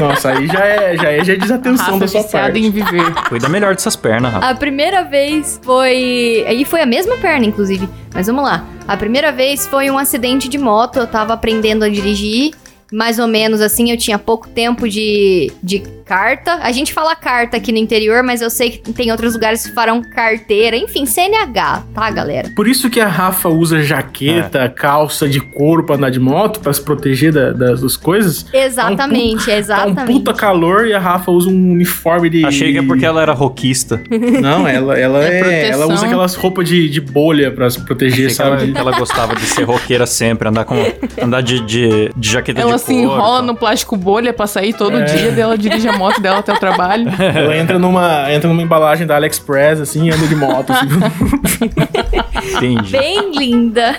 Nossa, aí já é, já é, já é desatenção Rafa da sua parte. em viver. Cuida melhor dessas pernas, Rafa. A primeira vez foi. Aí foi a mesma perna, inclusive. Mas vamos lá. A primeira vez foi um acidente de moto. Eu tava aprendendo a dirigir. Mais ou menos assim, eu tinha pouco tempo de, de carta. A gente fala carta aqui no interior, mas eu sei que tem outros lugares que farão carteira. Enfim, CNH, tá, galera? Por isso que a Rafa usa jaqueta, calça de couro pra andar de moto, pra se proteger da- das, das coisas. Exatamente, Tá um exatamente. puta calor e a Rafa usa um uniforme de. Achei que é porque ela era roquista. Não, ela, ela É é. ela usa aquelas roupas de, de bolha pra se proteger, Achei ela, sabe? que ela gostava de ser roqueira sempre, andar com. andar de, de, de jaqueta Ela de se couro. enrola tal. no plástico bolha pra sair todo É. dia, daí ela dirige a moto dela até o trabalho. Ela entra numa, entra numa embalagem da AliExpress, assim, e anda de moto. Assim. Entendi. Bem linda.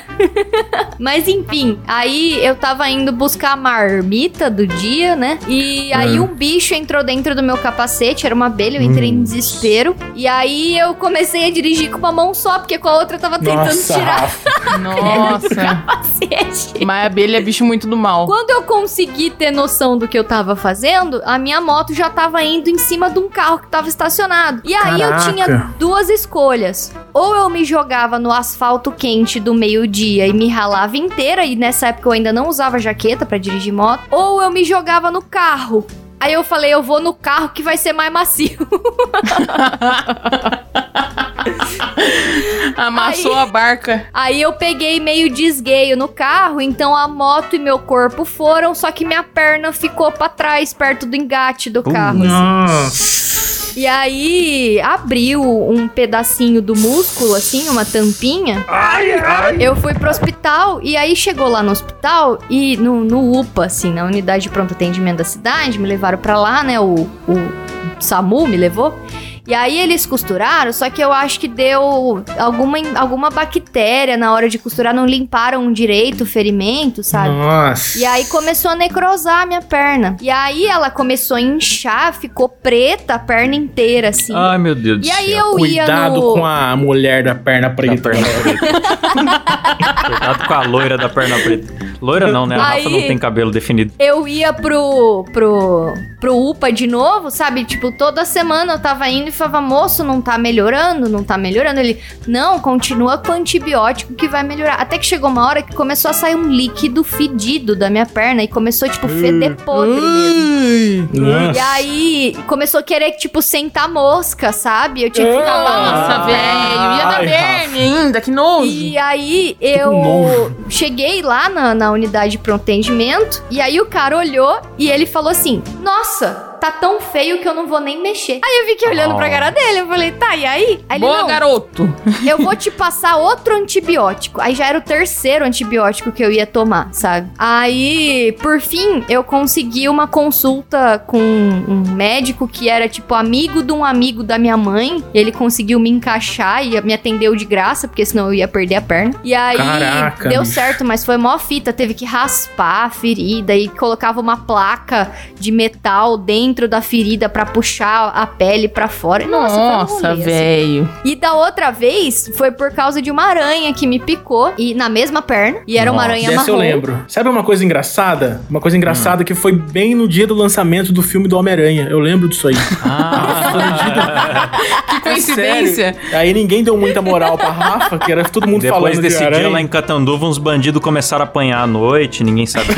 Mas enfim, aí eu tava indo buscar a marmita do dia, né? E aí um bicho entrou dentro do meu capacete, era uma abelha, eu entrei em desespero. E aí eu comecei a dirigir com uma mão só, porque com a outra eu tava tentando Nossa, tirar. Nossa. capacete. Mas a abelha é bicho muito do mal. Quando eu consegui ter noção do que eu tava fazendo, a minha moto já tava indo em cima de um carro que tava estacionado. E aí eu Caraca. tinha duas escolhas. Ou eu me jogava no asfalto quente do meio-dia e me ralava inteira, e nessa época eu ainda não usava jaqueta pra dirigir moto, ou eu me jogava no carro. Aí eu falei, eu vou no carro que vai ser mais macio. Amassou Aí- a barca. Aí eu peguei meio desgueio no carro, então a moto e meu corpo foram, só que minha perna ficou pra trás, perto do engate do carro. assim. E aí abriu um pedacinho do músculo, assim, uma tampinha. Eu fui pro hospital e aí chegou lá no hospital e no, no UPA, assim, na unidade de pronto atendimento da cidade, me levaram pra lá, né? O, o SAMU me levou. E aí eles costuraram, só que eu acho que deu alguma, alguma bactéria na hora de costurar, não limparam direito o ferimento, sabe? Nossa. E aí começou a necrosar a minha perna. E aí ela começou a inchar, ficou preta a perna inteira, assim. Ai, meu Deus do e aí céu. eu ia Cuidado no... com a mulher da perna Da preta. perna preta. Cuidado com a loira da perna preta. Loira não, né? A Rafa Aí- não tem cabelo definido. Eu ia pro, pro, pro UPA de novo, sabe? Tipo, toda semana eu tava indo e falava, moço, não tá melhorando, não tá melhorando. Ele, não, continua com antibiótico que vai melhorar. Até que chegou uma hora que começou a sair um líquido fedido da minha perna e começou, tipo, feder podre mesmo. E aí começou a querer, tipo, sentar mosca, sabe? Eu tinha que ficar Nossa, velho. Ia dar verme ainda, que nojo. E aí eu nojo. cheguei lá na, na unidade de pronto atendimento e aí o cara olhou e ele falou assim: Nossa, tá tão feio que eu não vou nem mexer. Aí eu fiquei olhando pra Oh. cara dele, eu falei, tá, e aí? Aí ele, Boa, não, garoto. eu vou te passar outro antibiótico. Aí já era o terceiro antibiótico que eu ia tomar, sabe? Aí, por fim, eu consegui uma consulta com um médico que era, tipo, amigo de um amigo da minha mãe. Ele conseguiu me encaixar e me atendeu de graça, porque senão eu ia perder a perna. E aí, Caraca, deu bicho. certo, mas foi mó fita. Teve que raspar a ferida e colocava uma placa de metal dentro da ferida pra puxar a pele pra fora. Nossa, assim. velho. E da outra vez foi por causa de uma aranha que me picou e na mesma perna. E era uma Nossa. aranha Dessa marrom. eu lembro. Sabe uma coisa engraçada? Uma coisa engraçada que foi bem no dia do lançamento do filme do Homem-Aranha. Eu lembro disso aí. Ah, Que coincidência. Sério. Aí ninguém deu muita moral pra Rafa, que era todo mundo depois falando desse de aranha. dia lá em Catanduva, uns bandidos começaram a apanhar à noite, ninguém sabe.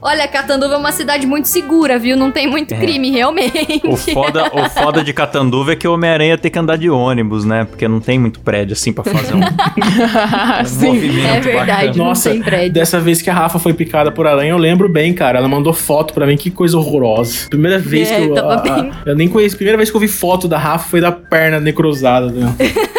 Olha, Catanduva é uma cidade muito segura, viu? Não tem muito É. crime, realmente. o, foda, o foda de Catanduva é que o Homem-Aranha tem que andar de ônibus, né? Porque não tem muito prédio assim pra fazer um, um Sim. movimento É verdade, bacana. não Nossa, tem prédio. dessa vez que a Rafa foi picada por aranha, eu lembro bem, cara. Ela mandou foto pra mim, que coisa horrorosa. Primeira vez É, que eu. tava a- a- bem. eu nem conheci. Primeira vez que eu vi foto da Rafa foi da perna necrosada. Né?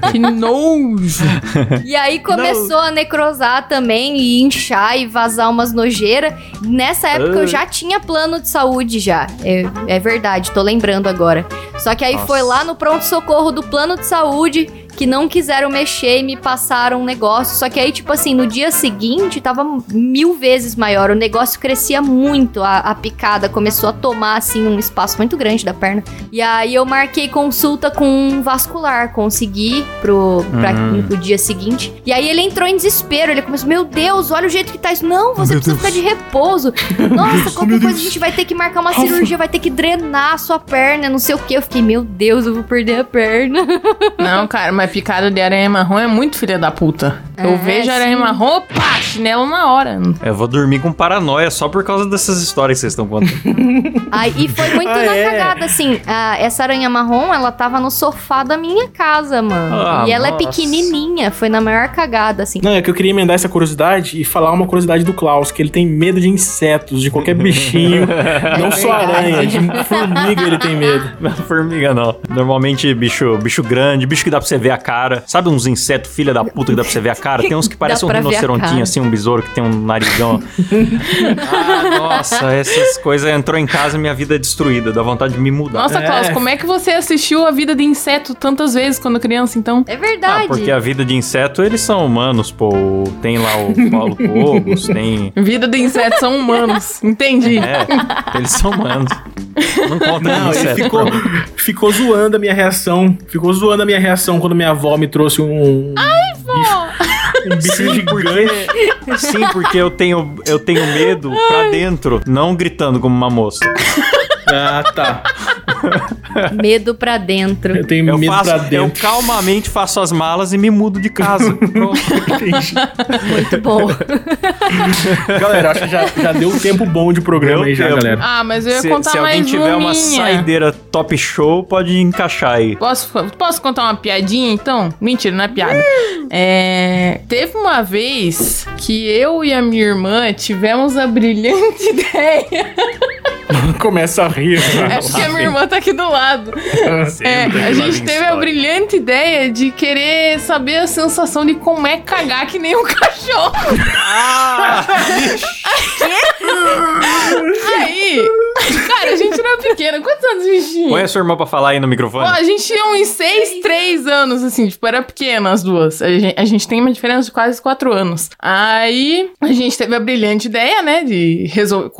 Que nojo. E aí começou a necrosar também e inchar e vazar umas nojeiras. Nessa época eu já tinha plano de saúde já. É, é verdade, tô lembrando agora. Só que aí Nossa. foi lá no pronto-socorro do plano de saúde que não quiseram mexer e me passaram um negócio. Só que aí, tipo assim, no dia seguinte tava mil vezes maior. O negócio crescia muito. A, a picada começou a tomar, assim, um espaço muito grande da perna. E aí eu marquei consulta com um vascular. Consegui pro, pra, Hum. pro dia seguinte. E aí ele entrou em desespero. Ele começou, meu Deus, olha o jeito que tá isso. Não, você precisa ficar de repouso. Nossa, qualquer coisa a gente vai ter que marcar uma cirurgia, vai ter que drenar a sua perna, não sei o que. Eu fiquei, meu Deus, eu vou perder a perna. Não, cara, mas picada de aranha marrom é muito filha da puta. É, Eu vejo aranha sim. marrom, pá, chinelo na hora. Eu vou dormir com paranoia só por causa dessas histórias que vocês estão contando. Aí, e foi muito Ah, na é? cagada, assim. a- essa aranha marrom, ela tava no sofá da minha casa, mano. Ah, e ela é nossa. pequenininha, foi na maior cagada, assim. Não, é que eu queria emendar essa curiosidade e falar uma curiosidade do Klaus, que ele tem medo de insetos, de qualquer bichinho. não só aranha, de formiga ele tem medo. Não, formiga não. Normalmente bicho, bicho grande, bicho que dá pra você ver a cara. Sabe uns insetos filha da puta que dá pra você ver a cara? Tem uns que parecem um rinocerontinho, assim, um besouro que tem um narizão. ah, nossa, essas coisas entrou em casa e minha vida é destruída. Dá vontade de me mudar. Nossa, É. Klaus, como é que você assistiu a vida de inseto tantas vezes quando criança, então? É Ah, verdade. porque a vida de inseto, eles são humanos, pô. Tem lá o Paulo Cobos, tem. Vida de insetos são humanos. Entendi. É, eles são humanos. Não conta Não, ele inseto. ficou, ficou zoando a minha reação. Ficou zoando a minha reação quando minha avó me trouxe um. Ai, vó! Um bicho Sim, gigante. porque, sim, porque eu tenho, eu tenho medo pra dentro, não gritando como uma moça. Ah, tá. Medo pra dentro. Eu tenho Eu, medo faço, pra eu dentro. calmamente faço as malas e me mudo de casa. Pronto. Muito bom. Galera, acho que já, já deu um tempo bom de programa Deu aí já, tempo. galera. Ah, mas eu ia se contar se alguém mais tiver uma saideira top show, pode encaixar aí. Posso, posso contar uma piadinha, então? Mentira, não é piada. É, teve uma vez que eu e a minha irmã tivemos a brilhante ideia. Começa a rir. É porque a minha irmã tá aqui do lado. É, a gente teve a brilhante ideia de querer saber a sensação de como é cagar que nem um cachorro. Ah! Aí, cara, a gente era pequena. Quantos anos a gente tinha? Põe a sua irmã pra falar aí no microfone. A gente tinha uns 6, 3 anos, assim, tipo, era pequena as duas. A gente, a gente tem uma diferença de quase 4 anos. Aí, a gente teve a brilhante ideia, né, de resolver,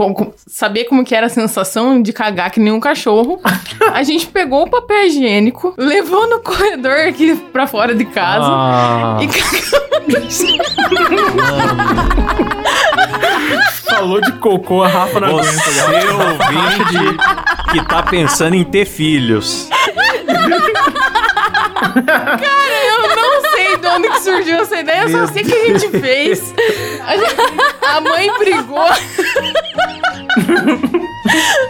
saber como que era a sensação de cagar que nem um cachorro. A gente pegou o papel higiênico, levou no corredor aqui pra fora de casa Ah, e. Falou de cocô, a Rafa aguenta. você ouvinte que tá pensando em ter filhos. Eu não sei de onde que surgiu essa ideia, eu só sei que a gente fez. A, gente- a mãe brigou.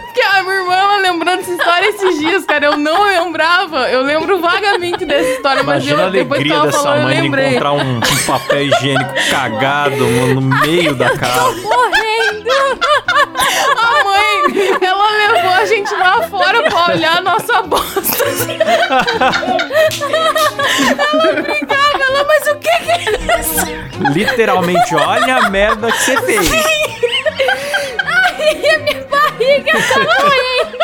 Porque a minha irmã, ela lembrando dessa história esses dias, cara, eu não lembrava. Eu lembro vagamente dessa história, mas Imagina a eu, depois que alegria ela dessa falou, eu mãe de encontrar um, um papel higiênico cagado no, no meio da casa. Morrendo. A mãe, ela levou a gente lá fora pra olhar a nossa bosta. ela Literalmente, olha a merda que você fez. Ai, a minha barriga tá morrendo.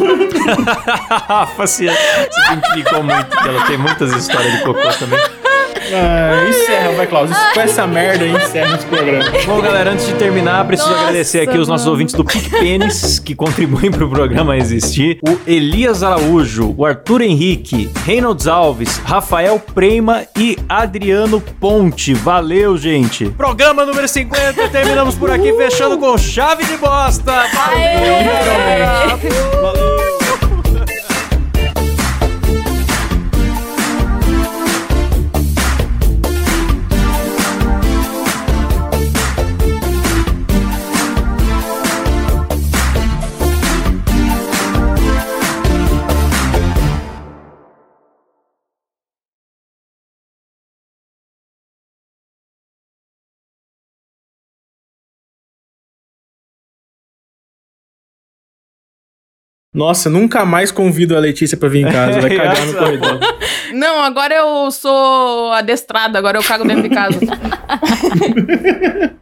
Rafa se, se identificou muito, porque ela tem muitas histórias de cocô também. Ah, encerra, vai, Klaus. Com essa merda aí, encerra esse programa. Bom, galera, antes de terminar, preciso Nossa, agradecer aqui os nossos mano. ouvintes do PicPênis que contribuem pro programa existir. O Elias Araújo, o Arthur Henrique, Reynolds Alves, Rafael Prema e Adriano Ponte. Valeu, gente. Programa número 50, terminamos por aqui, fechando com chave de bosta. Valeu, galera. Valeu. Nossa, nunca mais convido a Letícia pra vir em casa. Vai cagar no corredor. Não, agora eu sou adestrada, agora eu cago dentro de casa.